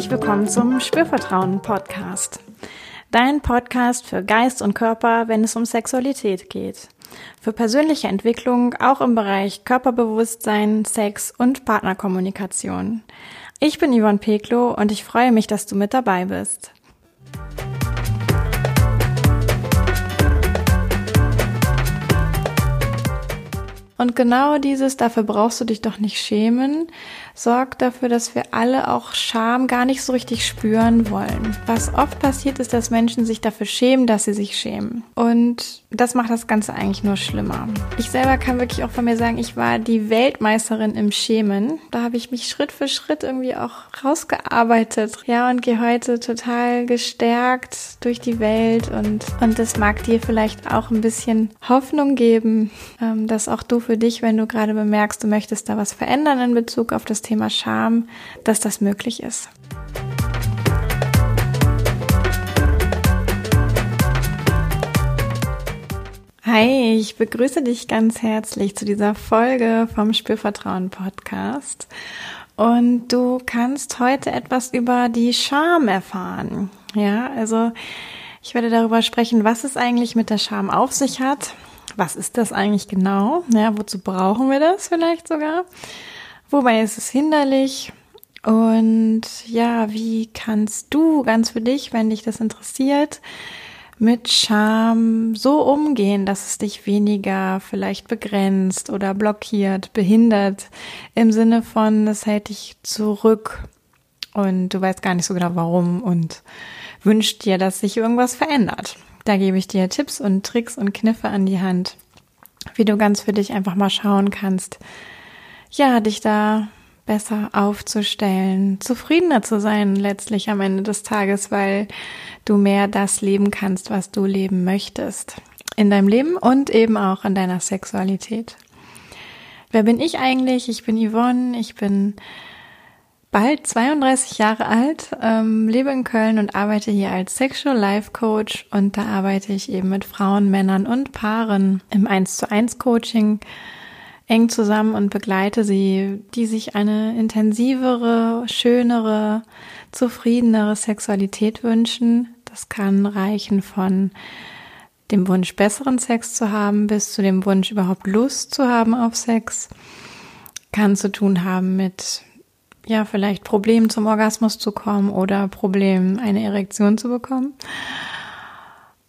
herzlich willkommen zum Spürvertrauen Podcast. Dein Podcast für Geist und Körper, wenn es um Sexualität geht. Für persönliche Entwicklung auch im Bereich Körperbewusstsein, Sex und Partnerkommunikation. Ich bin Yvonne Peklo und ich freue mich, dass du mit dabei bist. Und genau dieses, dafür brauchst du dich doch nicht schämen, sorgt dafür, dass wir alle auch Scham gar nicht so richtig spüren wollen. Was oft passiert ist, dass Menschen sich dafür schämen, dass sie sich schämen. Und das macht das Ganze eigentlich nur schlimmer. Ich selber kann wirklich auch von mir sagen, ich war die Weltmeisterin im Schämen. Da habe ich mich Schritt für Schritt irgendwie auch rausgearbeitet. Ja, und gehe heute total gestärkt durch die Welt und, und das mag dir vielleicht auch ein bisschen Hoffnung geben, ähm, dass auch du für dich, wenn du gerade bemerkst, du möchtest da was verändern in Bezug auf das das Thema Scham, dass das möglich ist. Hi, ich begrüße dich ganz herzlich zu dieser Folge vom Spürvertrauen Podcast. Und du kannst heute etwas über die Scham erfahren. Ja, also ich werde darüber sprechen, was es eigentlich mit der Scham auf sich hat. Was ist das eigentlich genau? Ja, wozu brauchen wir das vielleicht sogar? Wobei ist es hinderlich? Und ja, wie kannst du ganz für dich, wenn dich das interessiert, mit Scham so umgehen, dass es dich weniger vielleicht begrenzt oder blockiert, behindert, im Sinne von, es hält dich zurück und du weißt gar nicht so genau warum und wünscht dir, dass sich irgendwas verändert. Da gebe ich dir Tipps und Tricks und Kniffe an die Hand, wie du ganz für dich einfach mal schauen kannst, ja, dich da besser aufzustellen, zufriedener zu sein letztlich am Ende des Tages, weil du mehr das leben kannst, was du leben möchtest in deinem Leben und eben auch in deiner Sexualität. Wer bin ich eigentlich? Ich bin Yvonne, ich bin bald 32 Jahre alt, ähm, lebe in Köln und arbeite hier als Sexual Life Coach und da arbeite ich eben mit Frauen, Männern und Paaren im 1 zu 1 Coaching eng zusammen und begleite sie, die sich eine intensivere, schönere, zufriedenere Sexualität wünschen. Das kann reichen von dem Wunsch, besseren Sex zu haben, bis zu dem Wunsch, überhaupt Lust zu haben auf Sex. Kann zu tun haben mit, ja, vielleicht Problemen zum Orgasmus zu kommen oder Problemen, eine Erektion zu bekommen.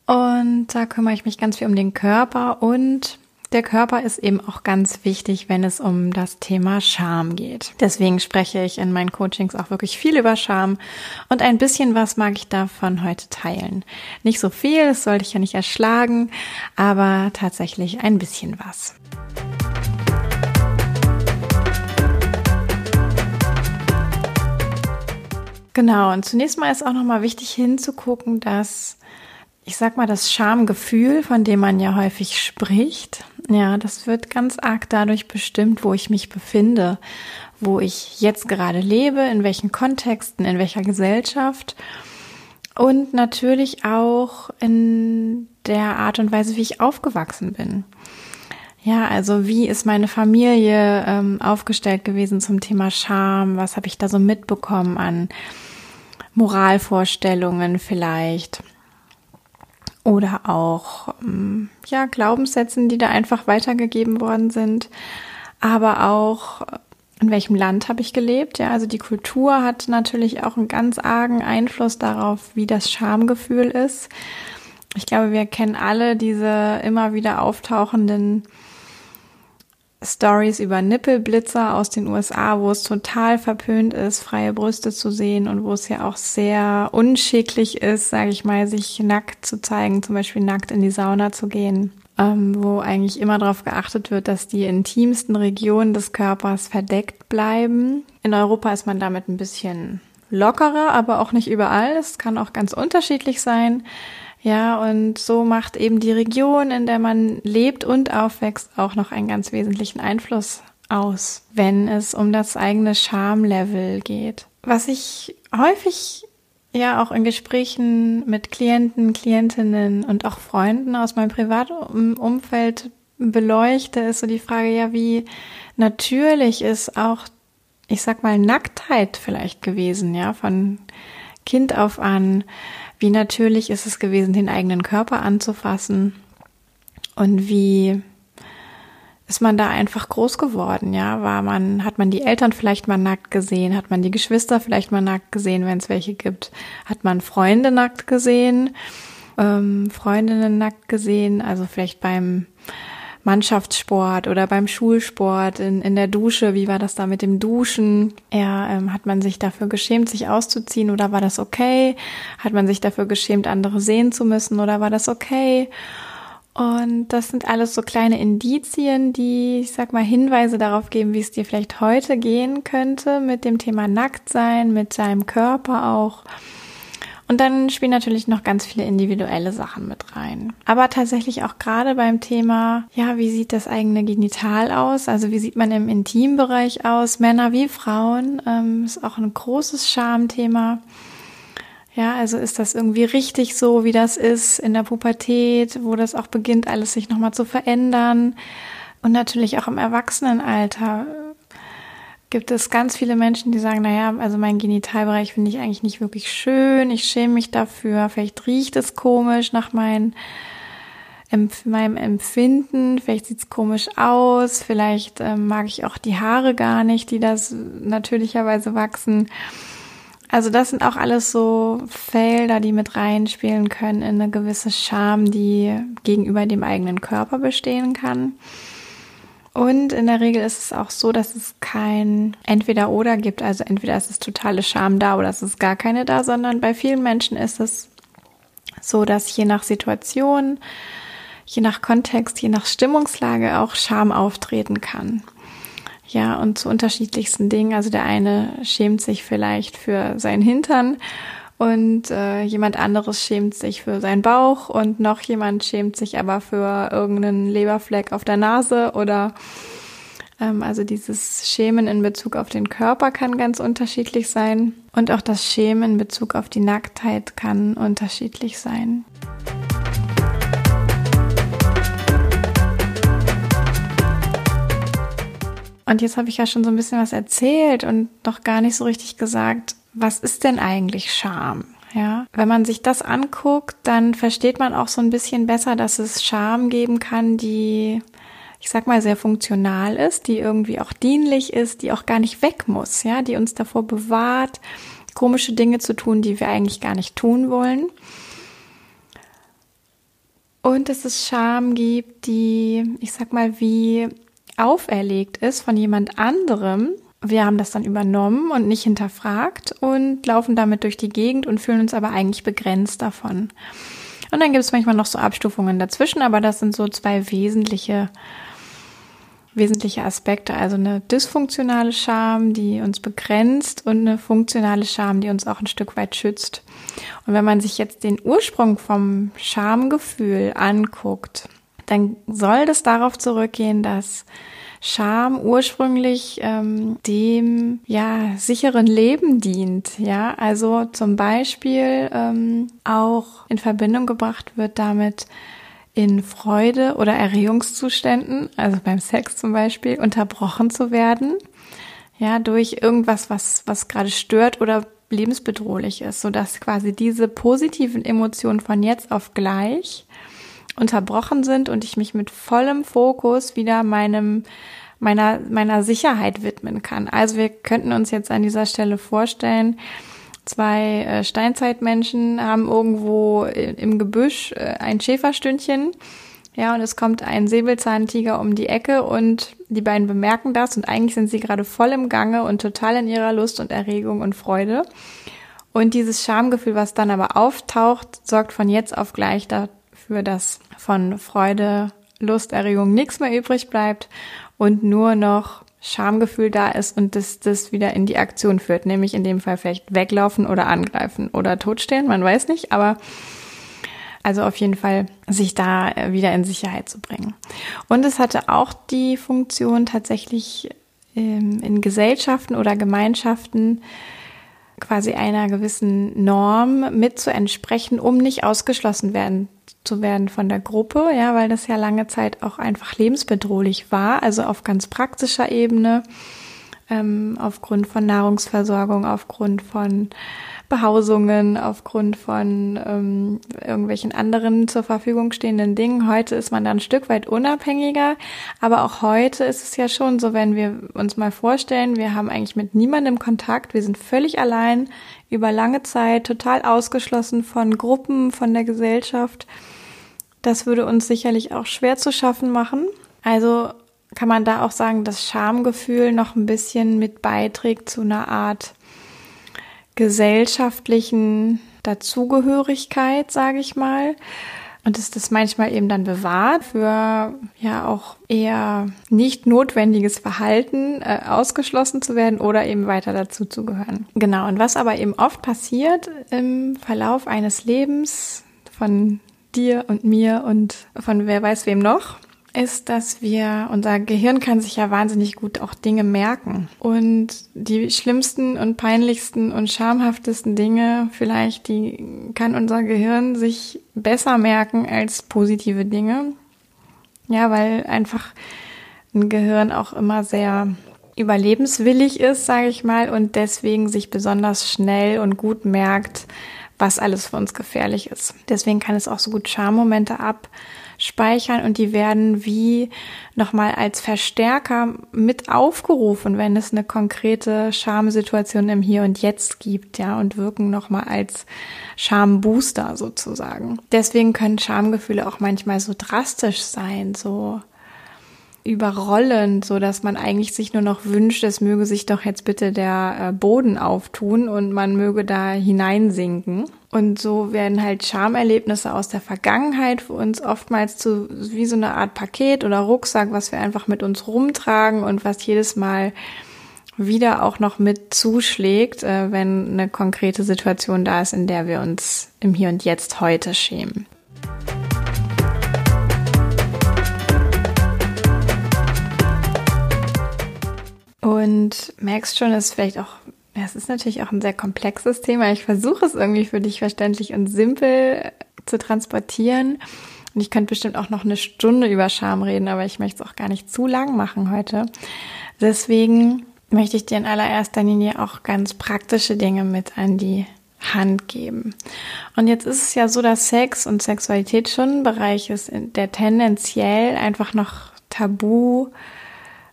Und da kümmere ich mich ganz viel um den Körper und der Körper ist eben auch ganz wichtig, wenn es um das Thema Scham geht. Deswegen spreche ich in meinen Coachings auch wirklich viel über Scham und ein bisschen was mag ich davon heute teilen. Nicht so viel, das sollte ich ja nicht erschlagen, aber tatsächlich ein bisschen was. Genau, und zunächst mal ist auch nochmal wichtig hinzugucken, dass ich sag mal, das Schamgefühl, von dem man ja häufig spricht, ja, das wird ganz arg dadurch bestimmt, wo ich mich befinde, wo ich jetzt gerade lebe, in welchen Kontexten, in welcher Gesellschaft und natürlich auch in der Art und Weise, wie ich aufgewachsen bin. Ja, also wie ist meine Familie ähm, aufgestellt gewesen zum Thema Scham? Was habe ich da so mitbekommen an Moralvorstellungen vielleicht? Oder auch ähm, ja Glaubenssätzen, die da einfach weitergegeben worden sind, aber auch in welchem Land habe ich gelebt? Ja, also die Kultur hat natürlich auch einen ganz argen Einfluss darauf, wie das Schamgefühl ist. Ich glaube, wir kennen alle diese immer wieder auftauchenden Stories über Nippelblitzer aus den USA, wo es total verpönt ist, freie Brüste zu sehen und wo es ja auch sehr unschicklich ist, sage ich mal, sich nackt zu zeigen, zum Beispiel nackt in die Sauna zu gehen, ähm, wo eigentlich immer darauf geachtet wird, dass die intimsten Regionen des Körpers verdeckt bleiben. In Europa ist man damit ein bisschen lockerer, aber auch nicht überall. Es kann auch ganz unterschiedlich sein. Ja, und so macht eben die Region, in der man lebt und aufwächst, auch noch einen ganz wesentlichen Einfluss aus, wenn es um das eigene Schamlevel geht. Was ich häufig ja auch in Gesprächen mit Klienten, Klientinnen und auch Freunden aus meinem Privatumfeld beleuchte, ist so die Frage, ja, wie natürlich ist auch ich sag mal, Nacktheit vielleicht gewesen, ja, von Kind auf an. Wie natürlich ist es gewesen, den eigenen Körper anzufassen und wie ist man da einfach groß geworden, ja? War man, hat man die Eltern vielleicht mal nackt gesehen? Hat man die Geschwister vielleicht mal nackt gesehen, wenn es welche gibt? Hat man Freunde nackt gesehen? Ähm, Freundinnen nackt gesehen? Also vielleicht beim Mannschaftssport oder beim Schulsport, in, in der Dusche, wie war das da mit dem Duschen? Ja, ähm, hat man sich dafür geschämt, sich auszuziehen oder war das okay? Hat man sich dafür geschämt, andere sehen zu müssen oder war das okay? Und das sind alles so kleine Indizien, die, ich sag mal, Hinweise darauf geben, wie es dir vielleicht heute gehen könnte mit dem Thema Nacktsein, mit deinem Körper auch. Und dann spielen natürlich noch ganz viele individuelle Sachen mit rein. Aber tatsächlich auch gerade beim Thema, ja, wie sieht das eigene Genital aus? Also wie sieht man im Intimbereich aus? Männer wie Frauen, ähm, ist auch ein großes Schamthema. Ja, also ist das irgendwie richtig so, wie das ist in der Pubertät, wo das auch beginnt, alles sich nochmal zu verändern. Und natürlich auch im Erwachsenenalter gibt es ganz viele Menschen, die sagen, naja, also mein Genitalbereich finde ich eigentlich nicht wirklich schön, ich schäme mich dafür, vielleicht riecht es komisch nach mein, meinem Empfinden, vielleicht sieht es komisch aus, vielleicht äh, mag ich auch die Haare gar nicht, die das natürlicherweise wachsen. Also das sind auch alles so Felder, die mit reinspielen können in eine gewisse Scham, die gegenüber dem eigenen Körper bestehen kann. Und in der Regel ist es auch so, dass es kein Entweder-Oder gibt. Also entweder ist es totale Scham da oder es ist gar keine da, sondern bei vielen Menschen ist es so, dass je nach Situation, je nach Kontext, je nach Stimmungslage auch Scham auftreten kann. Ja, und zu unterschiedlichsten Dingen. Also der eine schämt sich vielleicht für seinen Hintern und äh, jemand anderes schämt sich für seinen Bauch und noch jemand schämt sich aber für irgendeinen Leberfleck auf der Nase oder ähm, also dieses Schämen in Bezug auf den Körper kann ganz unterschiedlich sein und auch das Schämen in Bezug auf die Nacktheit kann unterschiedlich sein. Und jetzt habe ich ja schon so ein bisschen was erzählt und noch gar nicht so richtig gesagt, was ist denn eigentlich Scham? Ja, wenn man sich das anguckt, dann versteht man auch so ein bisschen besser, dass es Scham geben kann, die, ich sag mal, sehr funktional ist, die irgendwie auch dienlich ist, die auch gar nicht weg muss, ja, die uns davor bewahrt, komische Dinge zu tun, die wir eigentlich gar nicht tun wollen. Und dass es Scham gibt, die, ich sag mal, wie auferlegt ist von jemand anderem, wir haben das dann übernommen und nicht hinterfragt und laufen damit durch die Gegend und fühlen uns aber eigentlich begrenzt davon. Und dann gibt es manchmal noch so Abstufungen dazwischen, aber das sind so zwei wesentliche, wesentliche Aspekte. Also eine dysfunktionale Scham, die uns begrenzt und eine funktionale Scham, die uns auch ein Stück weit schützt. Und wenn man sich jetzt den Ursprung vom Schamgefühl anguckt, dann soll das darauf zurückgehen, dass Scham ursprünglich ähm, dem ja sicheren Leben dient. Ja, also zum Beispiel ähm, auch in Verbindung gebracht wird damit in Freude oder Erregungszuständen, also beim Sex zum Beispiel, unterbrochen zu werden. Ja, durch irgendwas, was, was gerade stört oder lebensbedrohlich ist, so dass quasi diese positiven Emotionen von jetzt auf gleich unterbrochen sind und ich mich mit vollem Fokus wieder meinem meiner meiner Sicherheit widmen kann. Also wir könnten uns jetzt an dieser Stelle vorstellen, zwei äh, Steinzeitmenschen haben irgendwo im Gebüsch äh, ein Schäferstündchen. Ja, und es kommt ein Säbelzahntiger um die Ecke und die beiden bemerken das und eigentlich sind sie gerade voll im Gange und total in ihrer Lust und Erregung und Freude. Und dieses Schamgefühl, was dann aber auftaucht, sorgt von jetzt auf gleich dafür, dass von Freude, Lust, Erregung nichts mehr übrig bleibt und nur noch Schamgefühl da ist und das, das wieder in die Aktion führt, nämlich in dem Fall vielleicht weglaufen oder angreifen oder totstehen, man weiß nicht, aber also auf jeden Fall sich da wieder in Sicherheit zu bringen. Und es hatte auch die Funktion tatsächlich ähm, in Gesellschaften oder Gemeinschaften quasi einer gewissen Norm mit zu entsprechen, um nicht ausgeschlossen werden zu werden von der Gruppe, ja, weil das ja lange Zeit auch einfach lebensbedrohlich war, also auf ganz praktischer Ebene. ähm, aufgrund von Nahrungsversorgung, aufgrund von Behausungen, aufgrund von ähm, irgendwelchen anderen zur Verfügung stehenden Dingen. Heute ist man da ein Stück weit unabhängiger, aber auch heute ist es ja schon so, wenn wir uns mal vorstellen, wir haben eigentlich mit niemandem Kontakt, wir sind völlig allein über lange Zeit, total ausgeschlossen von Gruppen, von der Gesellschaft. Das würde uns sicherlich auch schwer zu schaffen machen. Also kann man da auch sagen, dass Schamgefühl noch ein bisschen mit beiträgt zu einer Art gesellschaftlichen Dazugehörigkeit, sage ich mal. Und dass das manchmal eben dann bewahrt für ja auch eher nicht notwendiges Verhalten äh, ausgeschlossen zu werden oder eben weiter dazu zu gehören. Genau. Und was aber eben oft passiert im Verlauf eines Lebens von dir und mir und von wer weiß wem noch, ist, dass wir, unser Gehirn kann sich ja wahnsinnig gut auch Dinge merken. Und die schlimmsten und peinlichsten und schamhaftesten Dinge vielleicht, die kann unser Gehirn sich besser merken als positive Dinge. Ja, weil einfach ein Gehirn auch immer sehr überlebenswillig ist, sage ich mal, und deswegen sich besonders schnell und gut merkt, was alles für uns gefährlich ist. Deswegen kann es auch so gut Schammomente ab speichern und die werden wie nochmal als Verstärker mit aufgerufen, wenn es eine konkrete Schamsituation im Hier und Jetzt gibt, ja, und wirken nochmal als Schambooster sozusagen. Deswegen können Schamgefühle auch manchmal so drastisch sein, so überrollend, so dass man eigentlich sich nur noch wünscht, es möge sich doch jetzt bitte der äh, Boden auftun und man möge da hineinsinken. Und so werden halt Schamerlebnisse aus der Vergangenheit für uns oftmals zu wie so eine Art Paket oder Rucksack, was wir einfach mit uns rumtragen und was jedes Mal wieder auch noch mit zuschlägt, äh, wenn eine konkrete Situation da ist, in der wir uns im Hier und Jetzt heute schämen. Und merkst schon, es ist vielleicht auch, es ist natürlich auch ein sehr komplexes Thema. Ich versuche es irgendwie für dich verständlich und simpel zu transportieren. Und ich könnte bestimmt auch noch eine Stunde über Scham reden, aber ich möchte es auch gar nicht zu lang machen heute. Deswegen möchte ich dir in allererster Linie auch ganz praktische Dinge mit an die Hand geben. Und jetzt ist es ja so, dass Sex und Sexualität schon ein Bereich ist, der tendenziell einfach noch tabu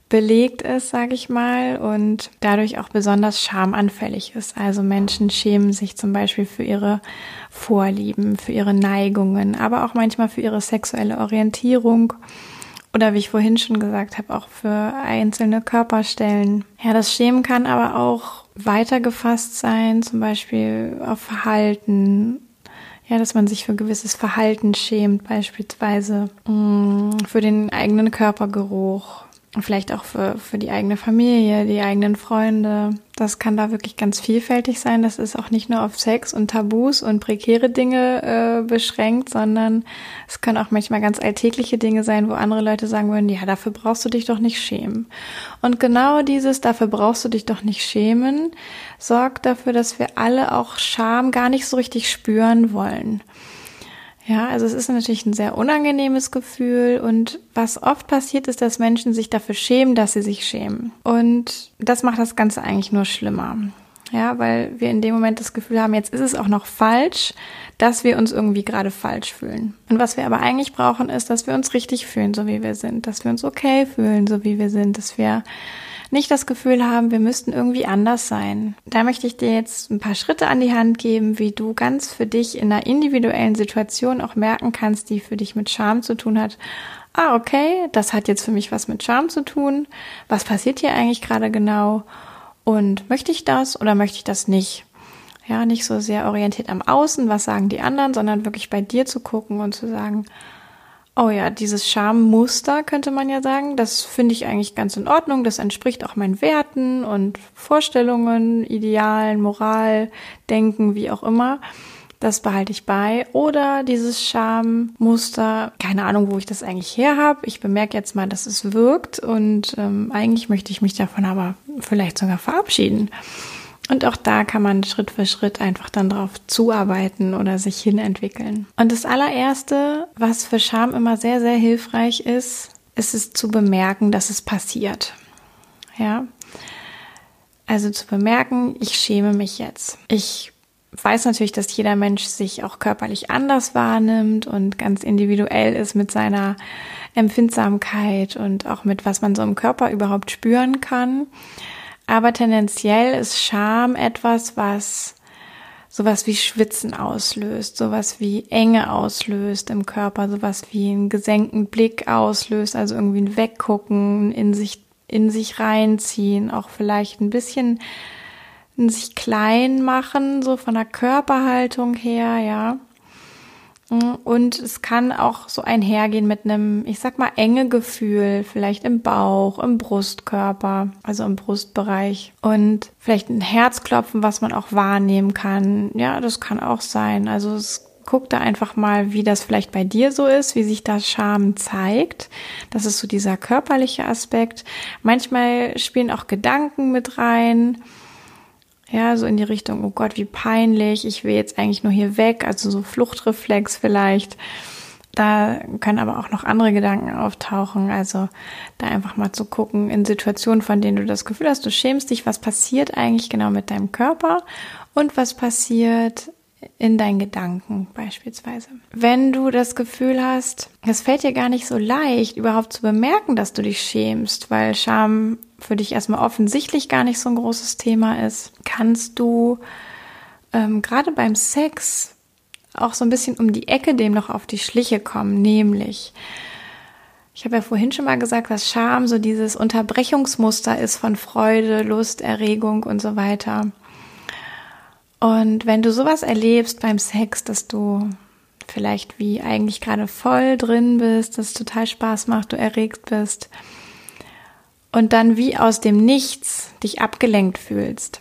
belegt ist, sage ich mal, und dadurch auch besonders schamanfällig ist. Also Menschen schämen sich zum Beispiel für ihre Vorlieben, für ihre Neigungen, aber auch manchmal für ihre sexuelle Orientierung oder wie ich vorhin schon gesagt habe, auch für einzelne Körperstellen. Ja, das Schämen kann aber auch weitergefasst sein, zum Beispiel auf Verhalten. Ja, dass man sich für gewisses Verhalten schämt, beispielsweise mm, für den eigenen Körpergeruch, vielleicht auch für, für die eigene Familie, die eigenen Freunde. Das kann da wirklich ganz vielfältig sein. Das ist auch nicht nur auf Sex und Tabus und prekäre Dinge äh, beschränkt, sondern es können auch manchmal ganz alltägliche Dinge sein, wo andere Leute sagen würden, ja, dafür brauchst du dich doch nicht schämen. Und genau dieses, dafür brauchst du dich doch nicht schämen, sorgt dafür, dass wir alle auch Scham gar nicht so richtig spüren wollen. Ja, also es ist natürlich ein sehr unangenehmes Gefühl und was oft passiert ist, dass Menschen sich dafür schämen, dass sie sich schämen. Und das macht das Ganze eigentlich nur schlimmer. Ja, weil wir in dem Moment das Gefühl haben, jetzt ist es auch noch falsch, dass wir uns irgendwie gerade falsch fühlen. Und was wir aber eigentlich brauchen, ist, dass wir uns richtig fühlen, so wie wir sind, dass wir uns okay fühlen, so wie wir sind, dass wir nicht das Gefühl haben, wir müssten irgendwie anders sein. Da möchte ich dir jetzt ein paar Schritte an die Hand geben, wie du ganz für dich in einer individuellen Situation auch merken kannst, die für dich mit Scham zu tun hat. Ah, okay, das hat jetzt für mich was mit Scham zu tun. Was passiert hier eigentlich gerade genau? Und möchte ich das oder möchte ich das nicht? Ja, nicht so sehr orientiert am Außen, was sagen die anderen, sondern wirklich bei dir zu gucken und zu sagen, Oh ja, dieses Schammuster könnte man ja sagen, das finde ich eigentlich ganz in Ordnung. Das entspricht auch meinen Werten und Vorstellungen, Idealen, Moral, Denken, wie auch immer. Das behalte ich bei. Oder dieses Schammuster, keine Ahnung, wo ich das eigentlich her habe. Ich bemerke jetzt mal, dass es wirkt und ähm, eigentlich möchte ich mich davon aber vielleicht sogar verabschieden. Und auch da kann man Schritt für Schritt einfach dann drauf zuarbeiten oder sich hinentwickeln. Und das allererste, was für Scham immer sehr, sehr hilfreich ist, ist es zu bemerken, dass es passiert. Ja. Also zu bemerken, ich schäme mich jetzt. Ich weiß natürlich, dass jeder Mensch sich auch körperlich anders wahrnimmt und ganz individuell ist mit seiner Empfindsamkeit und auch mit was man so im Körper überhaupt spüren kann. Aber tendenziell ist Scham etwas, was sowas wie Schwitzen auslöst, sowas wie Enge auslöst im Körper, sowas wie einen gesenkten Blick auslöst, also irgendwie ein Weggucken, in sich, in sich reinziehen, auch vielleicht ein bisschen sich klein machen, so von der Körperhaltung her, ja. Und es kann auch so einhergehen mit einem, ich sag mal, enge Gefühl, vielleicht im Bauch, im Brustkörper, also im Brustbereich. Und vielleicht ein Herzklopfen, was man auch wahrnehmen kann. Ja, das kann auch sein. Also es guck da einfach mal, wie das vielleicht bei dir so ist, wie sich das Scham zeigt. Das ist so dieser körperliche Aspekt. Manchmal spielen auch Gedanken mit rein. Ja, so in die Richtung, oh Gott, wie peinlich, ich will jetzt eigentlich nur hier weg, also so Fluchtreflex vielleicht. Da können aber auch noch andere Gedanken auftauchen. Also da einfach mal zu gucken in Situationen, von denen du das Gefühl hast, du schämst dich, was passiert eigentlich genau mit deinem Körper und was passiert in deinen Gedanken beispielsweise. Wenn du das Gefühl hast, es fällt dir gar nicht so leicht, überhaupt zu bemerken, dass du dich schämst, weil Scham für dich erstmal offensichtlich gar nicht so ein großes Thema ist, kannst du ähm, gerade beim Sex auch so ein bisschen um die Ecke dem noch auf die Schliche kommen, nämlich ich habe ja vorhin schon mal gesagt, dass Scham so dieses Unterbrechungsmuster ist von Freude, Lust, Erregung und so weiter. Und wenn du sowas erlebst beim Sex, dass du vielleicht wie eigentlich gerade voll drin bist, dass es total Spaß macht, du erregt bist und dann wie aus dem Nichts dich abgelenkt fühlst.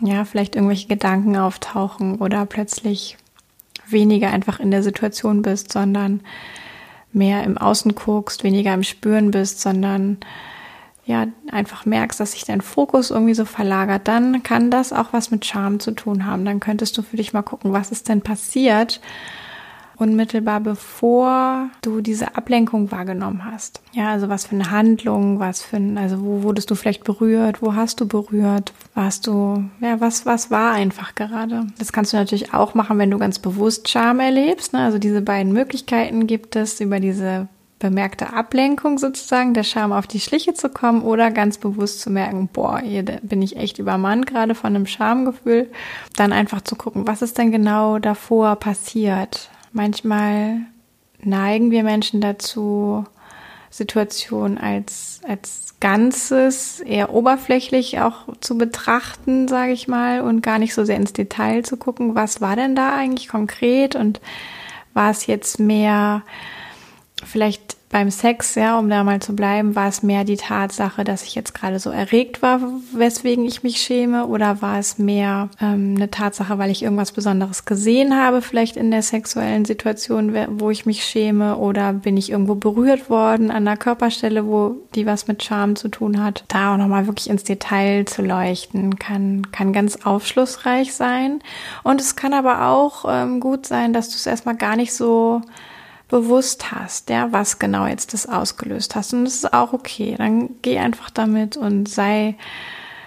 Ja, vielleicht irgendwelche Gedanken auftauchen oder plötzlich weniger einfach in der Situation bist, sondern mehr im Außen guckst, weniger im Spüren bist, sondern ja, einfach merkst, dass sich dein Fokus irgendwie so verlagert, dann kann das auch was mit Charme zu tun haben. Dann könntest du für dich mal gucken, was ist denn passiert unmittelbar bevor du diese Ablenkung wahrgenommen hast. Ja, also was für eine Handlung, was für ein, also wo wurdest du vielleicht berührt, wo hast du berührt, warst du, ja, was, was war einfach gerade. Das kannst du natürlich auch machen, wenn du ganz bewusst Charme erlebst. Ne? Also diese beiden Möglichkeiten gibt es über diese bemerkte Ablenkung sozusagen, der Charme auf die Schliche zu kommen oder ganz bewusst zu merken, boah, hier bin ich echt übermannt gerade von einem Schamgefühl. Dann einfach zu gucken, was ist denn genau davor passiert? Manchmal neigen wir Menschen dazu, Situationen als, als Ganzes eher oberflächlich auch zu betrachten, sage ich mal, und gar nicht so sehr ins Detail zu gucken, was war denn da eigentlich konkret und war es jetzt mehr vielleicht beim Sex, ja, um da mal zu bleiben, war es mehr die Tatsache, dass ich jetzt gerade so erregt war, weswegen ich mich schäme, oder war es mehr ähm, eine Tatsache, weil ich irgendwas Besonderes gesehen habe, vielleicht in der sexuellen Situation, wo ich mich schäme, oder bin ich irgendwo berührt worden an der Körperstelle, wo die was mit Charme zu tun hat. Da auch nochmal wirklich ins Detail zu leuchten, kann, kann ganz aufschlussreich sein. Und es kann aber auch ähm, gut sein, dass du es erstmal gar nicht so bewusst hast, ja, was genau jetzt das ausgelöst hast. Und das ist auch okay. Dann geh einfach damit und sei,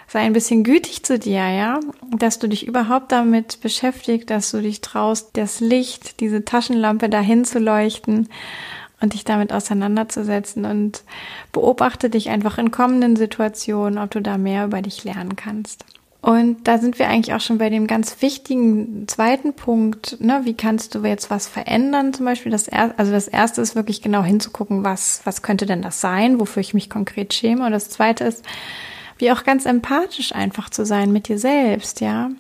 sei ein bisschen gütig zu dir, ja, dass du dich überhaupt damit beschäftigt, dass du dich traust, das Licht, diese Taschenlampe dahin zu leuchten und dich damit auseinanderzusetzen und beobachte dich einfach in kommenden Situationen, ob du da mehr über dich lernen kannst. Und da sind wir eigentlich auch schon bei dem ganz wichtigen zweiten Punkt, ne, wie kannst du jetzt was verändern? Zum Beispiel das erste, also das erste ist wirklich genau hinzugucken, was, was könnte denn das sein, wofür ich mich konkret schäme. Und das zweite ist, wie auch ganz empathisch einfach zu sein mit dir selbst, ja.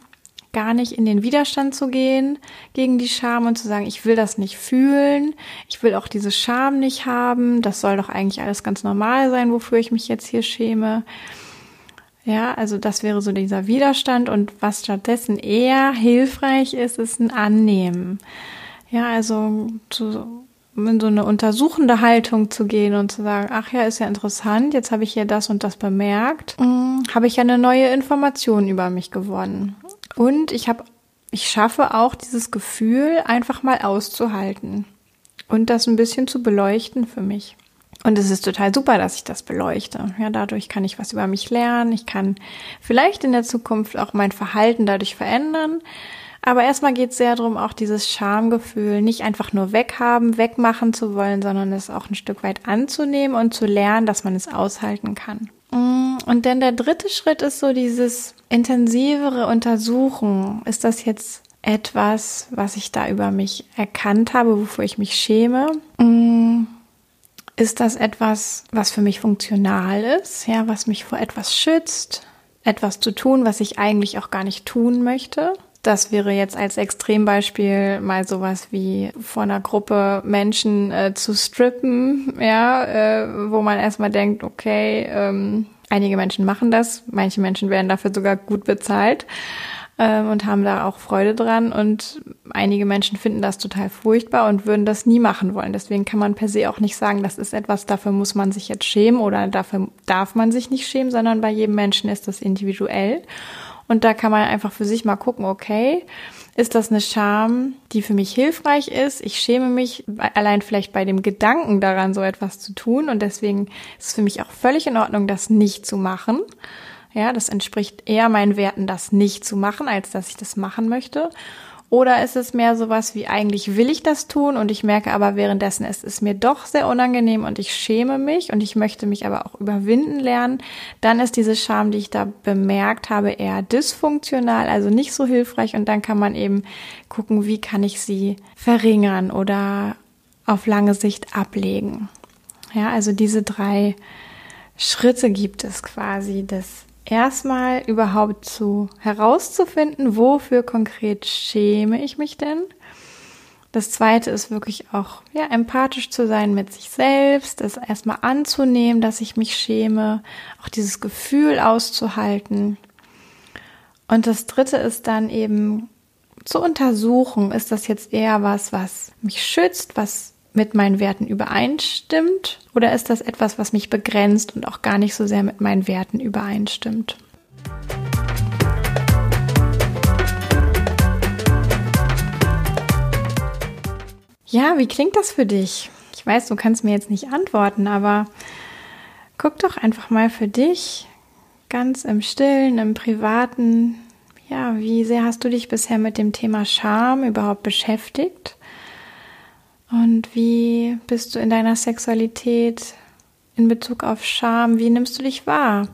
Gar nicht in den Widerstand zu gehen gegen die Scham und zu sagen, ich will das nicht fühlen, ich will auch diese Scham nicht haben, das soll doch eigentlich alles ganz normal sein, wofür ich mich jetzt hier schäme ja, also das wäre so dieser Widerstand und was stattdessen eher hilfreich ist, ist ein Annehmen. Ja, also zu, in so eine untersuchende Haltung zu gehen und zu sagen, ach ja, ist ja interessant, jetzt habe ich hier das und das bemerkt, hm, habe ich ja eine neue Information über mich gewonnen. Und ich habe, ich schaffe auch dieses Gefühl einfach mal auszuhalten und das ein bisschen zu beleuchten für mich. Und es ist total super, dass ich das beleuchte. Ja, dadurch kann ich was über mich lernen. Ich kann vielleicht in der Zukunft auch mein Verhalten dadurch verändern. Aber erstmal geht es sehr darum, auch dieses Schamgefühl nicht einfach nur weghaben, wegmachen zu wollen, sondern es auch ein Stück weit anzunehmen und zu lernen, dass man es aushalten kann. Mm, und dann der dritte Schritt ist so dieses intensivere Untersuchen. Ist das jetzt etwas, was ich da über mich erkannt habe, wofür ich mich schäme? Ist das etwas, was für mich funktional ist, ja, was mich vor etwas schützt, etwas zu tun, was ich eigentlich auch gar nicht tun möchte? Das wäre jetzt als Extrembeispiel mal sowas wie vor einer Gruppe Menschen äh, zu strippen, ja, äh, wo man erstmal denkt, okay, ähm, einige Menschen machen das, manche Menschen werden dafür sogar gut bezahlt ähm, und haben da auch Freude dran und einige Menschen finden das total furchtbar und würden das nie machen wollen. Deswegen kann man per se auch nicht sagen, das ist etwas, dafür muss man sich jetzt schämen oder dafür darf man sich nicht schämen, sondern bei jedem Menschen ist das individuell. Und da kann man einfach für sich mal gucken, okay, ist das eine Scham, die für mich hilfreich ist? Ich schäme mich allein vielleicht bei dem Gedanken daran, so etwas zu tun. Und deswegen ist es für mich auch völlig in Ordnung, das nicht zu machen. Ja, das entspricht eher meinen Werten, das nicht zu machen, als dass ich das machen möchte. Oder ist es mehr sowas wie eigentlich will ich das tun und ich merke aber währenddessen, es ist mir doch sehr unangenehm und ich schäme mich und ich möchte mich aber auch überwinden lernen. Dann ist diese Scham, die ich da bemerkt habe, eher dysfunktional, also nicht so hilfreich und dann kann man eben gucken, wie kann ich sie verringern oder auf lange Sicht ablegen. Ja, also diese drei Schritte gibt es quasi des erstmal überhaupt zu herauszufinden, wofür konkret schäme ich mich denn. Das zweite ist wirklich auch, ja, empathisch zu sein mit sich selbst, das erstmal anzunehmen, dass ich mich schäme, auch dieses Gefühl auszuhalten. Und das dritte ist dann eben zu untersuchen, ist das jetzt eher was, was mich schützt, was mit meinen Werten übereinstimmt oder ist das etwas, was mich begrenzt und auch gar nicht so sehr mit meinen Werten übereinstimmt? Ja, wie klingt das für dich? Ich weiß, du kannst mir jetzt nicht antworten, aber guck doch einfach mal für dich ganz im stillen, im privaten, ja, wie sehr hast du dich bisher mit dem Thema Scham überhaupt beschäftigt? Und wie bist du in deiner Sexualität in Bezug auf Scham? Wie nimmst du dich wahr?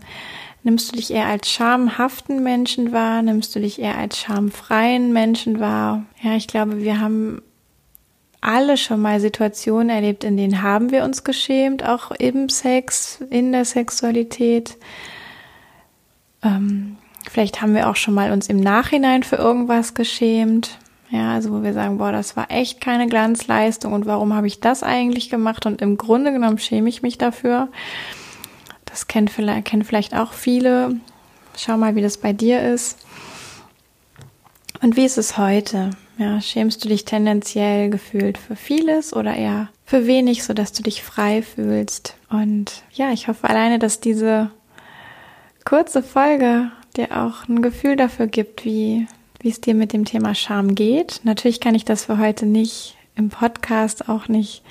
Nimmst du dich eher als schamhaften Menschen wahr? Nimmst du dich eher als schamfreien Menschen wahr? Ja, ich glaube, wir haben alle schon mal Situationen erlebt, in denen haben wir uns geschämt, auch im Sex, in der Sexualität. Ähm, vielleicht haben wir auch schon mal uns im Nachhinein für irgendwas geschämt. Ja, also wo wir sagen, boah, das war echt keine Glanzleistung und warum habe ich das eigentlich gemacht? Und im Grunde genommen schäme ich mich dafür. Das kennen vielleicht, kennen vielleicht auch viele. Schau mal, wie das bei dir ist. Und wie ist es heute? Ja, schämst du dich tendenziell gefühlt für vieles oder eher für wenig, sodass du dich frei fühlst? Und ja, ich hoffe alleine, dass diese kurze Folge dir auch ein Gefühl dafür gibt, wie wie es dir mit dem Thema Scham geht. Natürlich kann ich das für heute nicht im Podcast auch nicht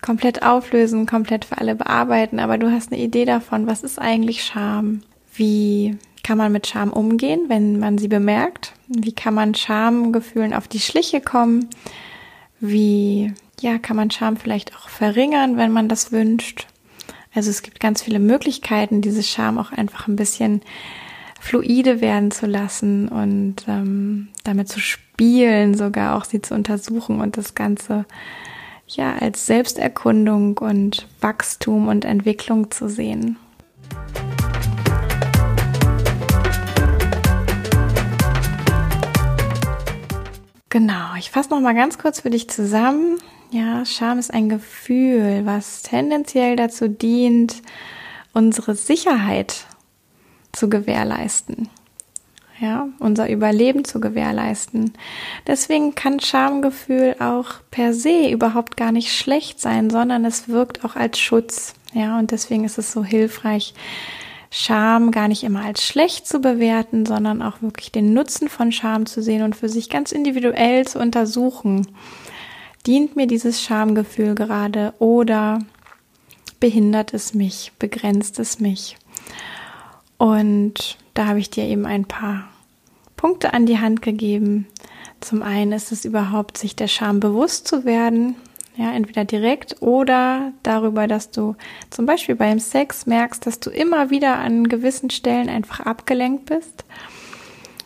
komplett auflösen, komplett für alle bearbeiten, aber du hast eine Idee davon, was ist eigentlich Scham? Wie kann man mit Scham umgehen, wenn man sie bemerkt? Wie kann man Schamgefühlen auf die Schliche kommen? Wie ja, kann man Scham vielleicht auch verringern, wenn man das wünscht? Also es gibt ganz viele Möglichkeiten, diese Scham auch einfach ein bisschen fluide werden zu lassen und ähm, damit zu spielen, sogar auch sie zu untersuchen und das Ganze ja als Selbsterkundung und Wachstum und Entwicklung zu sehen. Genau, ich fasse noch mal ganz kurz für dich zusammen. Ja, Scham ist ein Gefühl, was tendenziell dazu dient, unsere Sicherheit zu gewährleisten. Ja, unser Überleben zu gewährleisten. Deswegen kann Schamgefühl auch per se überhaupt gar nicht schlecht sein, sondern es wirkt auch als Schutz. Ja, und deswegen ist es so hilfreich, Scham gar nicht immer als schlecht zu bewerten, sondern auch wirklich den Nutzen von Scham zu sehen und für sich ganz individuell zu untersuchen. Dient mir dieses Schamgefühl gerade oder behindert es mich, begrenzt es mich. Und da habe ich dir eben ein paar Punkte an die Hand gegeben. Zum einen ist es überhaupt, sich der Scham bewusst zu werden. Ja, entweder direkt oder darüber, dass du zum Beispiel beim Sex merkst, dass du immer wieder an gewissen Stellen einfach abgelenkt bist.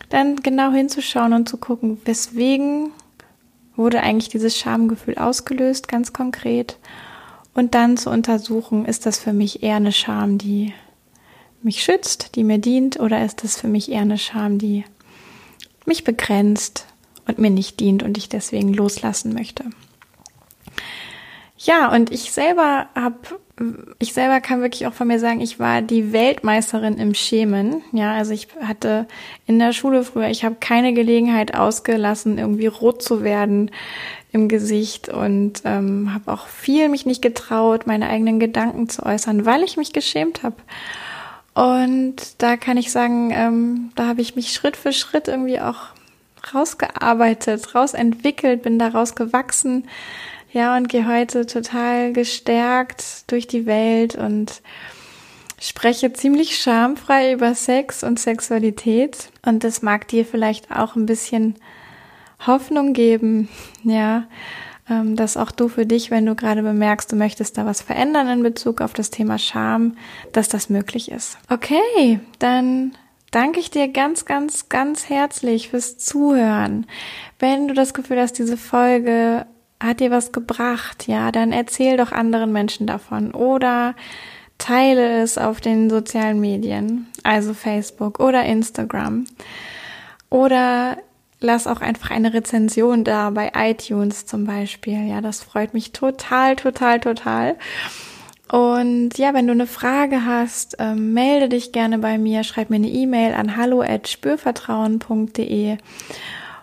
Dann genau hinzuschauen und zu gucken, weswegen wurde eigentlich dieses Schamgefühl ausgelöst, ganz konkret. Und dann zu untersuchen, ist das für mich eher eine Scham, die mich schützt, die mir dient, oder ist das für mich eher eine Scham, die mich begrenzt und mir nicht dient und ich deswegen loslassen möchte. Ja, und ich selber habe, ich selber kann wirklich auch von mir sagen, ich war die Weltmeisterin im Schämen. Ja, also ich hatte in der Schule früher, ich habe keine Gelegenheit ausgelassen, irgendwie rot zu werden im Gesicht und ähm, habe auch viel mich nicht getraut, meine eigenen Gedanken zu äußern, weil ich mich geschämt habe. Und da kann ich sagen, ähm, da habe ich mich Schritt für Schritt irgendwie auch rausgearbeitet, rausentwickelt, bin daraus gewachsen. Ja, und gehe heute total gestärkt durch die Welt und spreche ziemlich schamfrei über Sex und Sexualität. Und das mag dir vielleicht auch ein bisschen Hoffnung geben, ja, dass auch du für dich, wenn du gerade bemerkst, du möchtest da was verändern in Bezug auf das Thema Scham, dass das möglich ist. Okay, dann danke ich dir ganz, ganz, ganz herzlich fürs Zuhören. Wenn du das Gefühl hast, diese Folge hat dir was gebracht, ja, dann erzähl doch anderen Menschen davon oder teile es auf den sozialen Medien, also Facebook oder Instagram. Oder lass auch einfach eine Rezension da bei iTunes zum Beispiel. Ja, das freut mich total, total, total. Und ja, wenn du eine Frage hast, ähm, melde dich gerne bei mir, schreib mir eine E-Mail an hallo@spürvertrauen.de.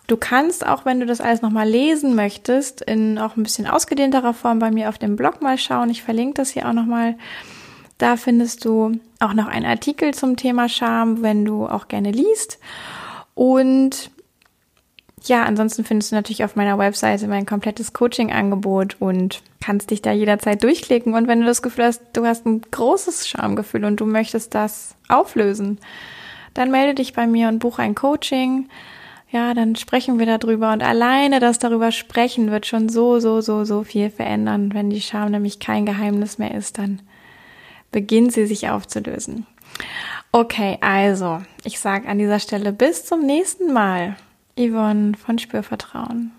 Du kannst auch, wenn du das alles nochmal lesen möchtest, in auch ein bisschen ausgedehnterer Form bei mir auf dem Blog mal schauen. Ich verlinke das hier auch nochmal. Da findest du auch noch einen Artikel zum Thema Scham, wenn du auch gerne liest. Und ja, ansonsten findest du natürlich auf meiner Webseite mein komplettes Coaching-Angebot und kannst dich da jederzeit durchklicken. Und wenn du das Gefühl hast, du hast ein großes Schamgefühl und du möchtest das auflösen, dann melde dich bei mir und buche ein Coaching. Ja, dann sprechen wir darüber. Und alleine das darüber sprechen wird schon so, so, so, so viel verändern. Wenn die Scham nämlich kein Geheimnis mehr ist, dann beginnt sie sich aufzulösen. Okay, also, ich sage an dieser Stelle bis zum nächsten Mal. Yvonne von Spürvertrauen.